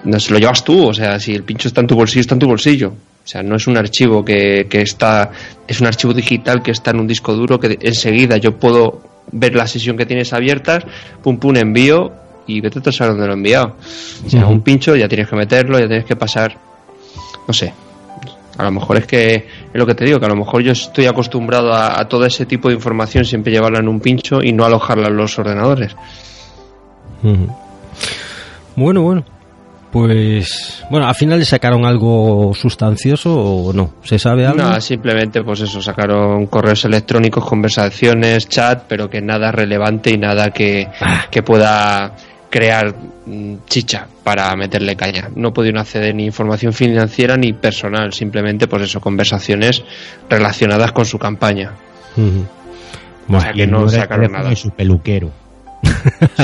C: no se lo llevas tú, o sea, si el pincho está en tu bolsillo, está en tu bolsillo. O sea, no es un archivo que, que está, es un archivo digital que está en un disco duro que enseguida yo puedo ver la sesión que tienes abiertas, pum pum envío y vete a saber dónde lo he enviado. O sea, un pincho ya tienes que meterlo, ya tienes que pasar, no sé. A lo mejor es que, es lo que te digo, que a lo mejor yo estoy acostumbrado a, a todo ese tipo de información, siempre llevarla en un pincho y no alojarla en los ordenadores.
B: Bueno, bueno. Pues, bueno, al final le sacaron algo sustancioso o no. ¿Se sabe algo?
C: Nada, simplemente pues eso, sacaron correos electrónicos, conversaciones, chat, pero que nada relevante y nada que, que pueda crear mm, chicha para meterle caña. No pudieron acceder ni información financiera ni personal, simplemente pues eso, conversaciones relacionadas con su campaña.
B: Ujú.
C: O sea que no sacaron nada.
D: de su peluquero.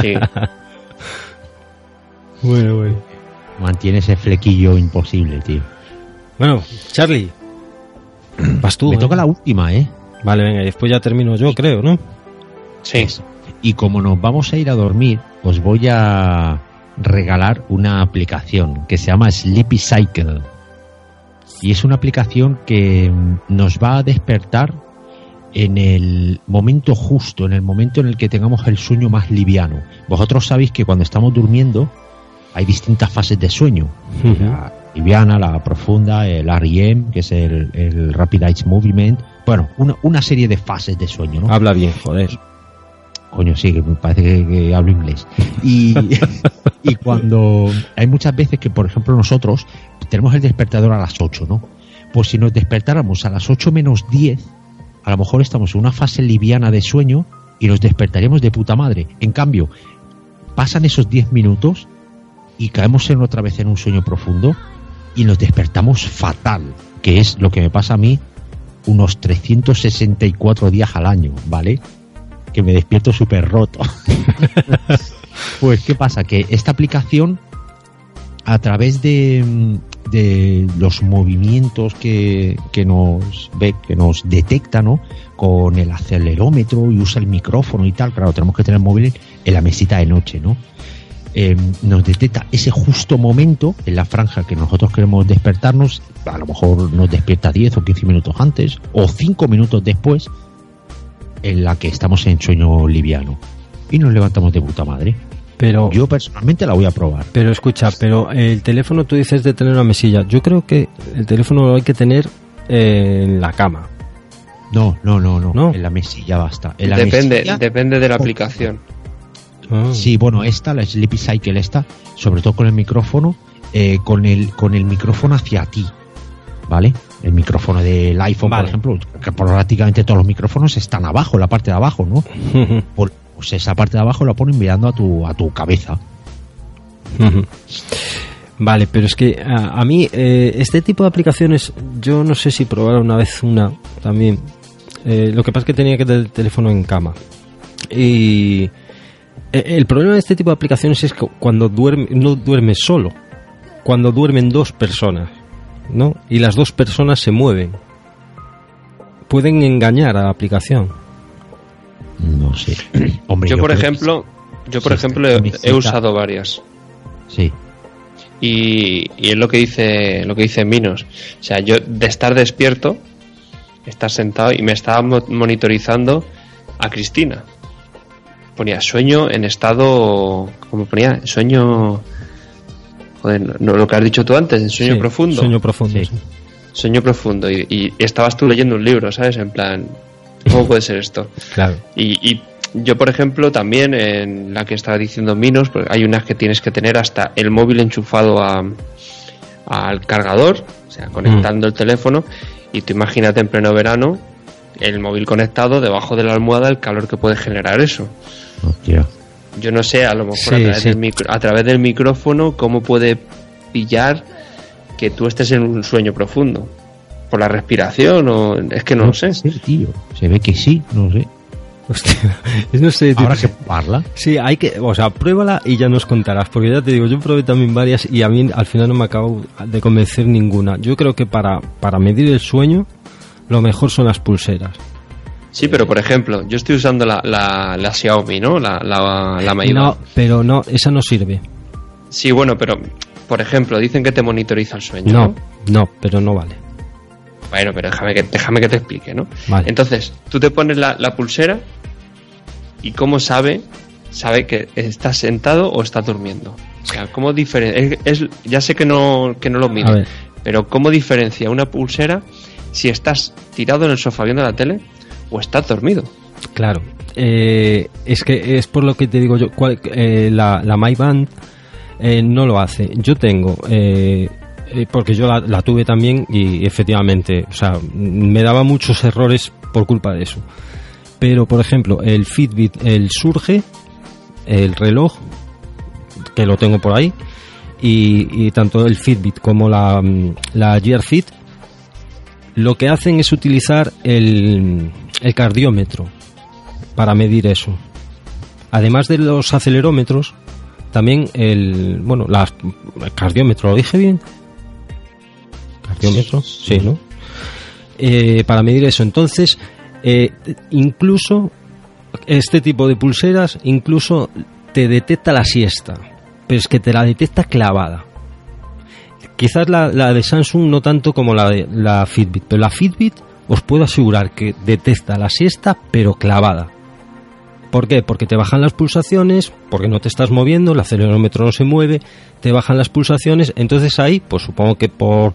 C: Sí. (laughs)
B: Bueno, bueno.
D: Mantiene ese flequillo imposible, tío.
B: Bueno, Charlie. (clears throat) Vas tú.
D: Me
B: ¿eh?
D: toca la última, ¿eh?
B: Vale, venga, y después ya termino yo, creo, ¿no?
C: Sí.
D: Y como nos vamos a ir a dormir, os voy a regalar una aplicación que se llama Sleepy Cycle. Y es una aplicación que nos va a despertar en el momento justo, en el momento en el que tengamos el sueño más liviano. Vosotros sabéis que cuando estamos durmiendo hay distintas fases de sueño. La liviana, la profunda, el REM, que es el, el Rapid Eye Movement. Bueno, una, una serie de fases de sueño, ¿no?
B: Habla bien, joder.
D: Coño, sí, que me parece que, que hablo inglés. Y, (laughs) y cuando hay muchas veces que, por ejemplo, nosotros tenemos el despertador a las 8, ¿no? Pues si nos despertáramos a las 8 menos 10, a lo mejor estamos en una fase liviana de sueño y nos despertaríamos de puta madre. En cambio, pasan esos 10 minutos y caemos en otra vez en un sueño profundo y nos despertamos fatal, que es lo que me pasa a mí unos 364 días al año, ¿vale? Que me despierto súper roto. (laughs) pues, ¿qué pasa? Que esta aplicación, a través de, de los movimientos que, que nos ve, que nos detecta, ¿no? Con el acelerómetro y usa el micrófono y tal, claro, tenemos que tener el móvil en la mesita de noche, ¿no? Eh, nos detecta ese justo momento en la franja que nosotros queremos despertarnos, a lo mejor nos despierta 10 o 15 minutos antes, o 5 minutos después, en la que estamos en sueño liviano. Y nos levantamos de puta madre.
B: Pero,
D: Yo personalmente la voy a probar.
B: pero escucha, pero el teléfono tú dices de tener una mesilla. Yo creo que el teléfono lo hay que tener eh, en la cama.
D: No, no, no, no,
B: ¿No?
D: En la mesilla basta. En la
C: Depende,
D: mesilla-
C: depende de la aplicación.
B: Ah.
D: Sí, bueno, esta, la Sleepy Cycle esta, sobre todo con el micrófono, eh, con el con el micrófono hacia ti, ¿vale? El micrófono del iPhone,
B: Vale.
D: por ejemplo, que prácticamente todos los micrófonos están abajo, en la parte de abajo, ¿no? (laughs) Por- pues esa parte de abajo la ponen mirando a tu a tu cabeza. (laughs)
B: Vale, pero es que a, a mí eh, este tipo de aplicaciones, yo no sé si probar una vez una también. Eh, lo que pasa es que tenía que tener el teléfono en cama. Y eh, el problema de este tipo de aplicaciones es que cuando duerme, no duermes solo, cuando duermen dos personas, ¿no? Y las dos personas se mueven. Pueden engañar a la aplicación.
D: No sé. (clears throat) Hombre,
C: Yo, por ejemplo, yo por
D: Sí,
C: ejemplo he, usado varias.
D: Sí.
C: Y, y es lo que dice lo que dice Minos. O sea, yo de estar despierto, estar sentado y me estaba mo- monitorizando a Cristina. Ponía sueño en estado, como ponía, sueño, joder, no, no, lo que has dicho tú antes, en sueño
B: Sí,
C: profundo.
B: Sueño profundo.
D: Sí.
B: sí.
C: Sueño profundo. Y, y estabas tú leyendo un libro, ¿sabes? En plan, ¿cómo puede ser esto? (laughs)
B: Claro.
C: Y, y yo, por ejemplo, también en la que estaba diciendo Minos, porque hay unas que tienes que tener hasta el móvil enchufado a, al cargador, o sea, conectando el teléfono, y tú imagínate en pleno verano el móvil conectado debajo de la almohada, el calor que puede generar eso.
D: Hostia.
C: Yo no sé, a lo mejor
B: Sí,
C: a, través
B: sí.
C: Del micro- a través del micrófono, cómo puede pillar que tú estés en un sueño profundo. ¿Por la respiración o...? Es que no lo sé.
D: Sí, tío. Se ve que sí, no sé.
B: Hostia, (laughs) no sé, tío.
D: Ahora que parla.
B: Sí, hay que, o sea, pruébala y ya nos contarás, porque ya te digo, yo probé también varias y a mí al final no me acabo de convencer ninguna. Yo creo que para, para medir el sueño, lo mejor son las pulseras.
C: Sí, pero por ejemplo, yo estoy usando la, la, la Xiaomi, ¿no? La, la, la
B: No, pero no, esa no sirve.
C: Sí, bueno, pero por ejemplo, dicen que te monitoriza el sueño.
B: No,
C: No.
B: no, pero no vale.
C: Bueno, pero déjame que, déjame que te explique, ¿no?
B: Vale.
C: Entonces, tú te pones la, la pulsera y cómo sabe, sabe que estás sentado o estás durmiendo. O sea, cómo diferencia, es, es- ya sé que no, que no lo mide, pero cómo diferencia una pulsera si estás tirado en el sofá viendo la tele o estás dormido.
B: Claro. Eh, es que es por lo que te digo yo, eh, la, la My Band eh, no lo hace. Yo tengo, porque yo la, tuve también y efectivamente, o sea, me daba muchos errores por culpa de eso. Pero, por ejemplo, el Fitbit, el Surge, el reloj, que lo tengo por ahí, y, y tanto el Fitbit como la, la Gear Fit, lo que hacen es utilizar el, el cardiómetro para medir eso. Además de los acelerómetros, también el, bueno, las, el cardiómetro, ¿lo dije bien? ¿Cardiómetro? Sí, ¿no? Eh, para medir eso. Entonces, eh, incluso este tipo de pulseras, incluso te detecta la siesta, pero es que te la detecta clavada. Quizás la, la de Samsung no tanto como la de la Fitbit, pero la Fitbit os puedo asegurar que detecta la siesta, pero clavada. ¿Por qué? Porque te bajan las pulsaciones, porque no te estás moviendo, el acelerómetro no se mueve, te bajan las pulsaciones, entonces ahí, pues supongo que por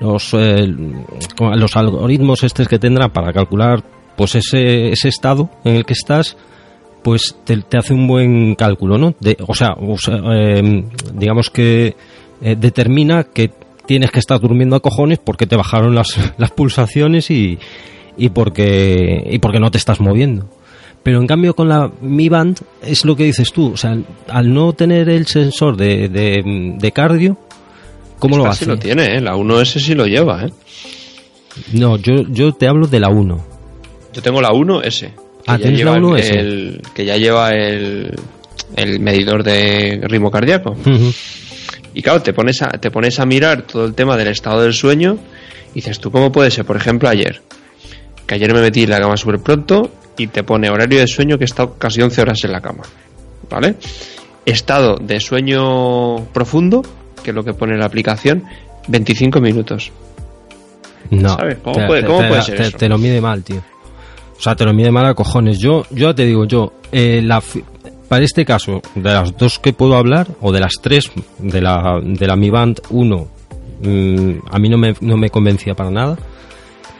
B: los, eh, los algoritmos estos que tendrán para calcular pues ese, ese estado en el que estás, pues te, hace un buen cálculo, ¿no? De, o sea, o eh, digamos que eh, determina que tienes que estar durmiendo a cojones porque te bajaron las, (laughs) las pulsaciones y, y porque y porque no te estás moviendo. Pero en cambio con la Mi Band es lo que dices tú, o sea, al no tener el sensor de, de, de cardio, ¿cómo lo
C: Esta
B: hace?
C: sí lo tiene, ¿eh? La 1S sí lo lleva, ¿eh?
B: No, yo, yo te hablo de la 1.
C: Yo tengo la 1S. que
B: Ah, ¿tienes la
C: lleva
B: 1S?
C: El, que ya lleva el, el medidor de ritmo cardíaco. Y claro, te pones, a, te pones a mirar todo el tema del estado del sueño y dices, ¿tú cómo puede ser? Por ejemplo, ayer. Que ayer me metí en la cama súper pronto y te pone horario de sueño que he estado casi 11 horas en la cama. ¿Vale? Estado de sueño profundo, que es lo que pone la aplicación, 25 minutos.
B: No.
C: ¿Sabes? ¿Cómo
B: te,
C: puede-
B: te-
C: cómo
B: te-
C: puede ser
B: te-
C: eso?
B: te lo mide mal, tío. O sea, te lo mide mal a cojones. Yo, yo te digo, yo, eh, la, para este caso, de las dos que puedo hablar, o de las tres, de la, de la Mi Band 1, mm, a mí no me, no me convencía para nada.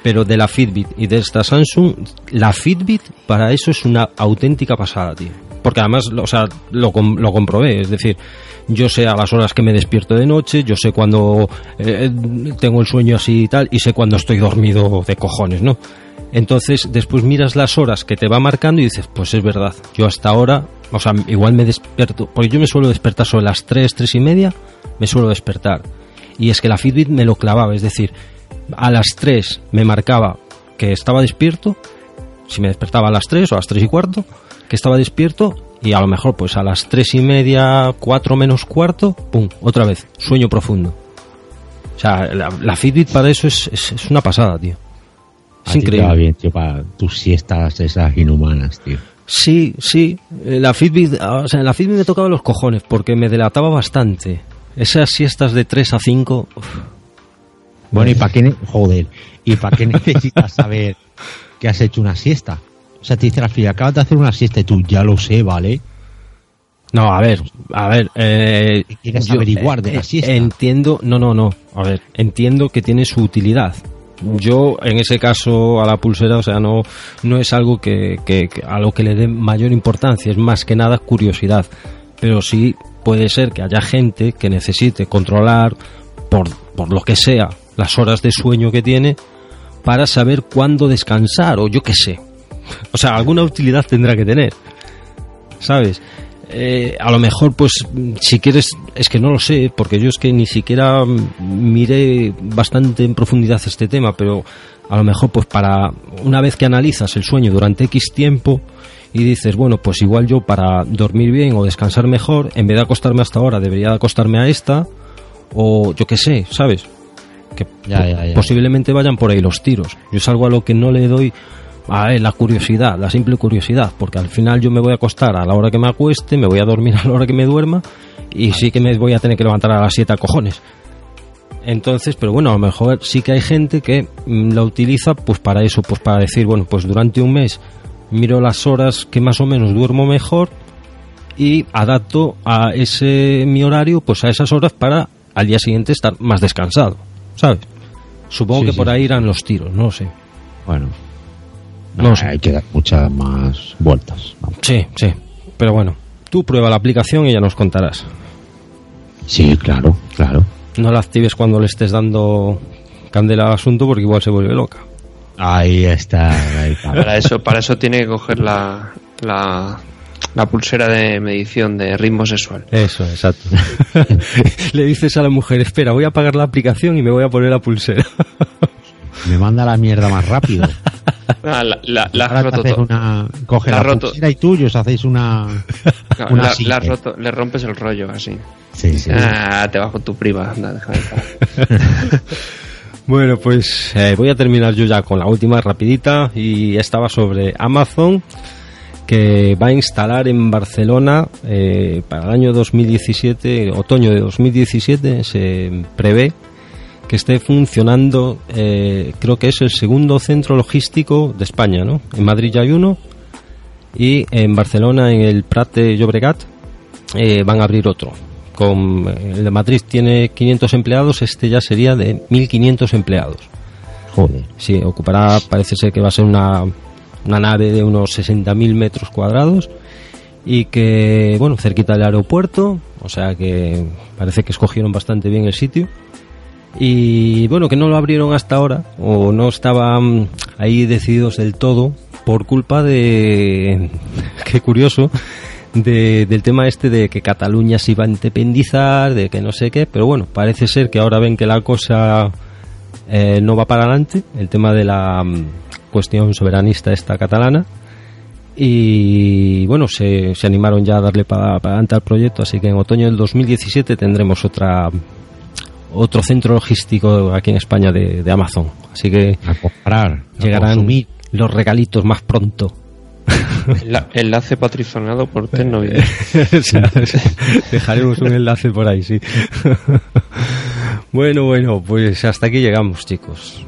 B: Pero de la Fitbit y de esta Samsung, la Fitbit para eso es una auténtica pasada, tío. Porque además, o sea, lo, lo comprobé, es decir, yo sé a las horas que me despierto de noche, yo sé cuando eh, tengo el sueño así y tal, y sé cuando estoy dormido de cojones, ¿no? Entonces, después miras las horas que te va marcando y dices, pues es verdad, yo hasta ahora, o sea, igual me despierto, porque yo me suelo despertar sobre las 3, 3 y media, me suelo despertar. Y es que la Fitbit me lo clavaba, es decir, a las 3 me marcaba que estaba despierto, si me despertaba a las 3 o a las 3 y cuarto, que estaba despierto y a lo mejor pues a las 3 y media, 4 menos cuarto, pum, otra vez, sueño profundo. O sea, la, la Fitbit para eso es, es, es una pasada, tío.
D: A
B: Es
D: te
B: increíble.
D: va bien, tío, para tus siestas esas inhumanas, tío.
B: Sí, sí. eh, La Fitbit, o sea, la Fitbit me tocaba los cojones porque me delataba bastante. Esas siestas de 3 a 5. uf,
D: Bueno, ¿y para qué, joder, ¿y para qué (laughs) necesitas saber que has hecho una siesta? O sea, te dice la fila, acabas de hacer una siesta y tú, ya lo sé, ¿vale?
B: No, a ver, a ver. Eh,
D: ¿Qué quieres averiguar de la siesta?
B: Entiendo, no, no, no. A ver, entiendo que tiene su utilidad. Yo, en ese caso, a la pulsera, o sea, no, no es algo que, a lo que le dé mayor importancia, es más que nada curiosidad. Pero sí puede ser que haya gente que necesite controlar, por, por lo que sea, las horas de sueño que tiene para saber cuándo descansar, o yo qué sé. O sea, alguna utilidad tendrá que tener. ¿sabes? Eh, a lo mejor, pues, si quieres, es que no lo sé, porque yo es que ni siquiera miré bastante en profundidad este tema, pero a lo mejor, pues, para una vez que analizas el sueño durante X tiempo y dices, bueno, pues igual yo para dormir bien o descansar mejor, en vez de acostarme hasta ahora, debería acostarme a esta, o yo qué sé, ¿sabes? Que
D: Ya,
B: po-
D: ya, ya.
B: posiblemente vayan por ahí los tiros. Yo es algo a lo que no le doy a ver, la curiosidad, la simple curiosidad, porque al final yo me voy a acostar a la hora que me acueste, me voy a dormir a la hora que me duerma y sí que me voy a tener que levantar a las 7 a cojones. Entonces, pero bueno, a lo mejor sí que hay gente que mm, la utiliza pues para eso, pues para decir, bueno, pues durante un mes miro las horas que más o menos duermo mejor y adapto a ese mi horario pues a esas horas para al día siguiente estar más descansado, ¿sabes? Supongo
D: Sí,
B: que
D: sí.
B: por ahí irán los tiros, no lo sé.
D: Bueno,
B: No
D: no
B: sé.
D: hay que dar muchas más vueltas. vamos.
B: Sí, sí. Pero bueno, tú prueba la aplicación y ya nos contarás.
D: Sí, claro, claro.
B: No la actives cuando le estés dando candela al asunto porque igual se vuelve loca.
D: Ahí está. ahí está.
C: Para eso, para eso tiene que coger la, la, la pulsera de medición de ritmo sexual.
B: Eso, exacto. (laughs) le dices a la mujer, espera, voy a apagar la aplicación y me voy a poner la pulsera. (laughs)
D: Me manda la mierda más rápido. (laughs)
C: Ah, la, la, la has
D: Ahora
C: roto
D: haces
C: todo.
D: una, coge
C: La roto.
D: y tú os hacéis una... (laughs)
C: La- has roto, le rompes el rollo así.
D: Sí, sí.
C: Ah, te con tu prima. Anda, déjame. (laughs)
B: Bueno, pues eh, voy a terminar yo ya con la última rapidita y estaba sobre Amazon que va a instalar en Barcelona eh, para el año 2017, otoño de 2017, se prevé que esté funcionando, eh, creo que es el segundo centro logístico de España, ¿no? En Madrid ya hay uno y en Barcelona, en el Prat de Llobregat, eh, van a abrir otro. Con, el de Madrid tiene 500 empleados, este ya sería de 1500 empleados.
D: Joder.
B: Sí, ocupará, parece ser que va a ser una, una nave de unos 60.000 metros cuadrados y que, bueno, cerquita del aeropuerto, o sea que parece que escogieron bastante bien el sitio. Y bueno, que no lo abrieron hasta ahora, o no estaban ahí decididos del todo, por culpa de, (laughs) qué curioso, de- del tema este de que Cataluña se iba a independizar, de que no sé qué, pero bueno, parece ser que ahora ven que la cosa eh, no va para adelante, el tema de la mm, cuestión soberanista esta catalana. Y bueno, se, se animaron ya a darle para, para adelante al proyecto, así que en otoño del 2017 tendremos otra otro centro logístico aquí en España de, de Amazon. Así que
D: A comprar. a
B: llegarán
D: consumir.
B: los regalitos más pronto.
C: Enla- enlace patrocinado por (laughs) Tecnovid.
B: O sea, (laughs) dejaremos un enlace por ahí, sí. (laughs) bueno, bueno, pues hasta aquí llegamos, chicos.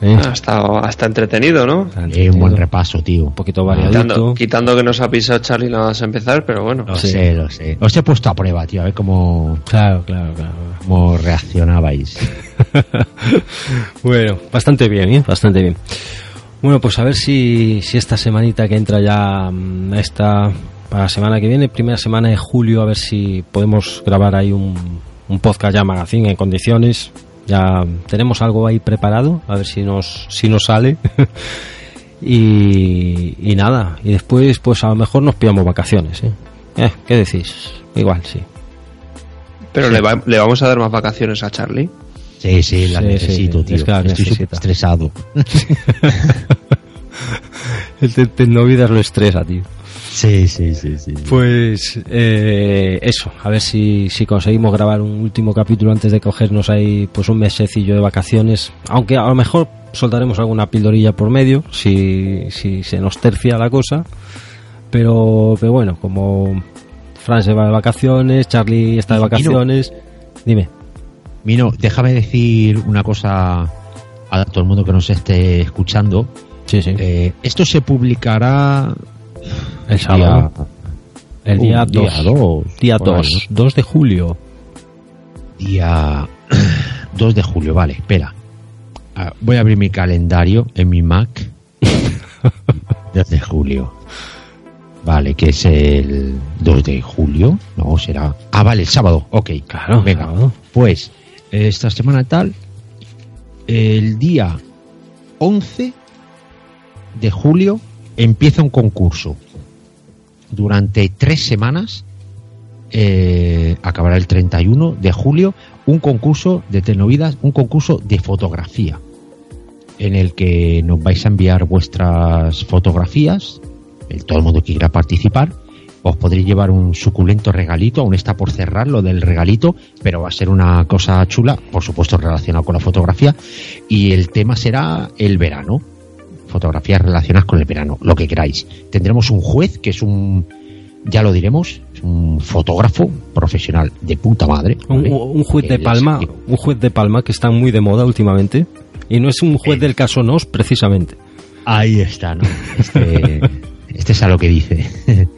B: ¿Eh?
C: Ha estado hasta entretenido, ¿no?
D: Eh, un buen repaso, tío.
B: Un poquito
C: Quitando,
B: variadito.
C: quitando que nos ha pisado Charlie nada más a empezar, pero bueno.
D: Lo
B: Sí.
D: sé, lo sé. Os he puesto a prueba, tío, a ver cómo,
B: Claro, claro, claro.
D: cómo reaccionabais. (laughs)
B: bueno, bastante bien, ¿eh? Bastante bien. Bueno, pues a ver si, si esta semanita que entra ya, mm, esta, para la semana que viene, primera semana de julio, a ver si podemos grabar ahí un, un podcast ya magazine en condiciones. Ya tenemos algo ahí preparado, a ver si nos, si nos sale. (laughs) y, y nada, y después pues a lo mejor nos pillamos vacaciones, ¿eh? Eh, ¿Qué decís? Igual, sí.
C: Pero le, va- le vamos a dar más vacaciones a Charlie.
D: Sí, sí,
B: sí,
D: necesito,
B: sí,
D: tío.
B: es que las
D: Estoy
B: necesita.
D: estresado. (laughs)
B: El te- Tecnovidas lo estresa, tío.
D: Sí, sí, sí, sí.
B: Pues eh, eso, a ver si, si conseguimos grabar un último capítulo antes de cogernos ahí pues un mesecillo de vacaciones. Aunque a lo mejor soltaremos alguna pildorilla por medio, si, si se nos tercia la cosa. Pero, pero bueno, como Fran se va de vacaciones, Charlie está de vacaciones. Dime.
D: Mino, déjame decir una cosa a todo el mundo que nos esté escuchando.
B: Sí, sí.
D: Eh, esto se publicará
B: el sábado. el día
D: Uh,
B: 2.
D: día dos,
B: Día
D: por ahí,
B: 2. 2 de julio.
D: Día (clears throat) 2 de julio, vale, espera. Ah, voy a abrir mi calendario en mi Mac. (laughs) 2 de julio. Vale, que es el 2 de julio. No, será. Ah, vale, el sábado. Ok,
B: Claro,
D: venga.
B: sábado.
D: Pues esta semana tal, el día 11 de julio empieza un concurso. Durante tres semanas, eh, acabará el 31 de julio, un concurso de telenovidas, un concurso de fotografía, en el que nos vais a enviar vuestras fotografías, el- todo el mundo que quiera participar, os podréis llevar un suculento regalito, aún está por cerrar lo del regalito, pero va a ser una cosa chula, por supuesto relacionado con la fotografía, y el tema será el verano, fotografías relacionadas con el verano, lo que queráis. Tendremos un juez que es un, ya lo diremos, es un fotógrafo profesional de puta madre.
B: Un,
D: ¿vale?
B: un juez de Palma, un juez de Palma que está muy de moda últimamente. Y no es un juez
D: Eh.
B: del caso Nos, precisamente.
D: Ahí está, ¿no? Este, (laughs) este es a lo que dice. (laughs)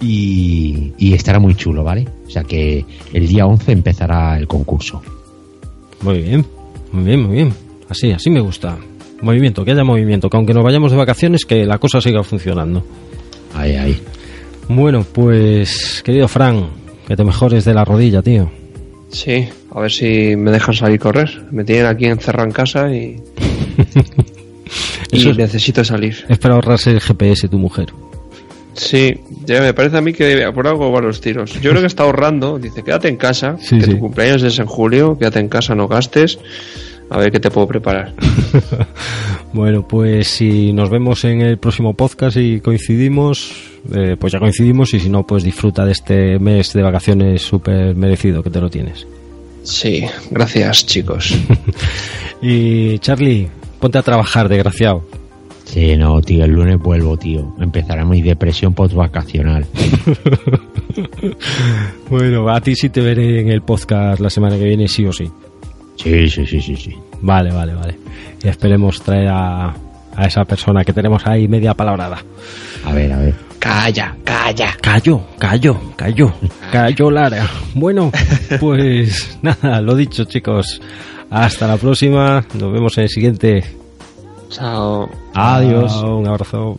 D: y, y estará muy chulo, ¿vale? O sea que el día 11 empezará el concurso.
B: Muy bien, muy bien, muy bien. Así, así me gusta. Movimiento, que haya movimiento, que aunque nos vayamos de vacaciones, que la cosa siga funcionando.
D: Ahí, ahí.
B: Bueno, pues, querido Fran, que te mejores de la rodilla, tío.
C: Sí, a ver si me dejan salir a correr. Me tienen aquí encerrado en casa y, (laughs) y
B: es-
C: necesito salir.
B: Es para ahorrarse el GPS tu mujer.
C: Sí, ya me parece a mí que por algo van los tiros. Yo creo que está ahorrando. Dice, quédate en casa,
B: Sí,
C: que
B: sí.
C: tu cumpleaños es en julio, quédate en casa, no gastes. A ver qué te puedo preparar. (laughs)
B: Bueno, pues si nos vemos en el próximo podcast y coincidimos, eh, pues ya coincidimos y si no, pues disfruta de este mes de vacaciones súper merecido que te lo tienes.
C: Sí, gracias chicos. (laughs)
B: Y Charlie, ponte a trabajar, desgraciado.
D: Sí, no, tío, el lunes vuelvo, tío. Empezará mi depresión postvacacional. (laughs)
B: Bueno, a ti sí te veré en el podcast la semana que viene, sí o sí.
D: Sí, sí, sí, sí, sí.
B: Vale, vale, vale. Y esperemos traer a, a esa persona que tenemos ahí media palabrada.
D: A ver, a ver.
C: Calla, calla.
B: Callo, callo, callo, (laughs) callo Lara. Bueno, pues (laughs) nada, lo dicho chicos. Hasta la próxima. Nos vemos en el siguiente.
C: Chao.
D: Adiós.
B: Chao, Un abrazo.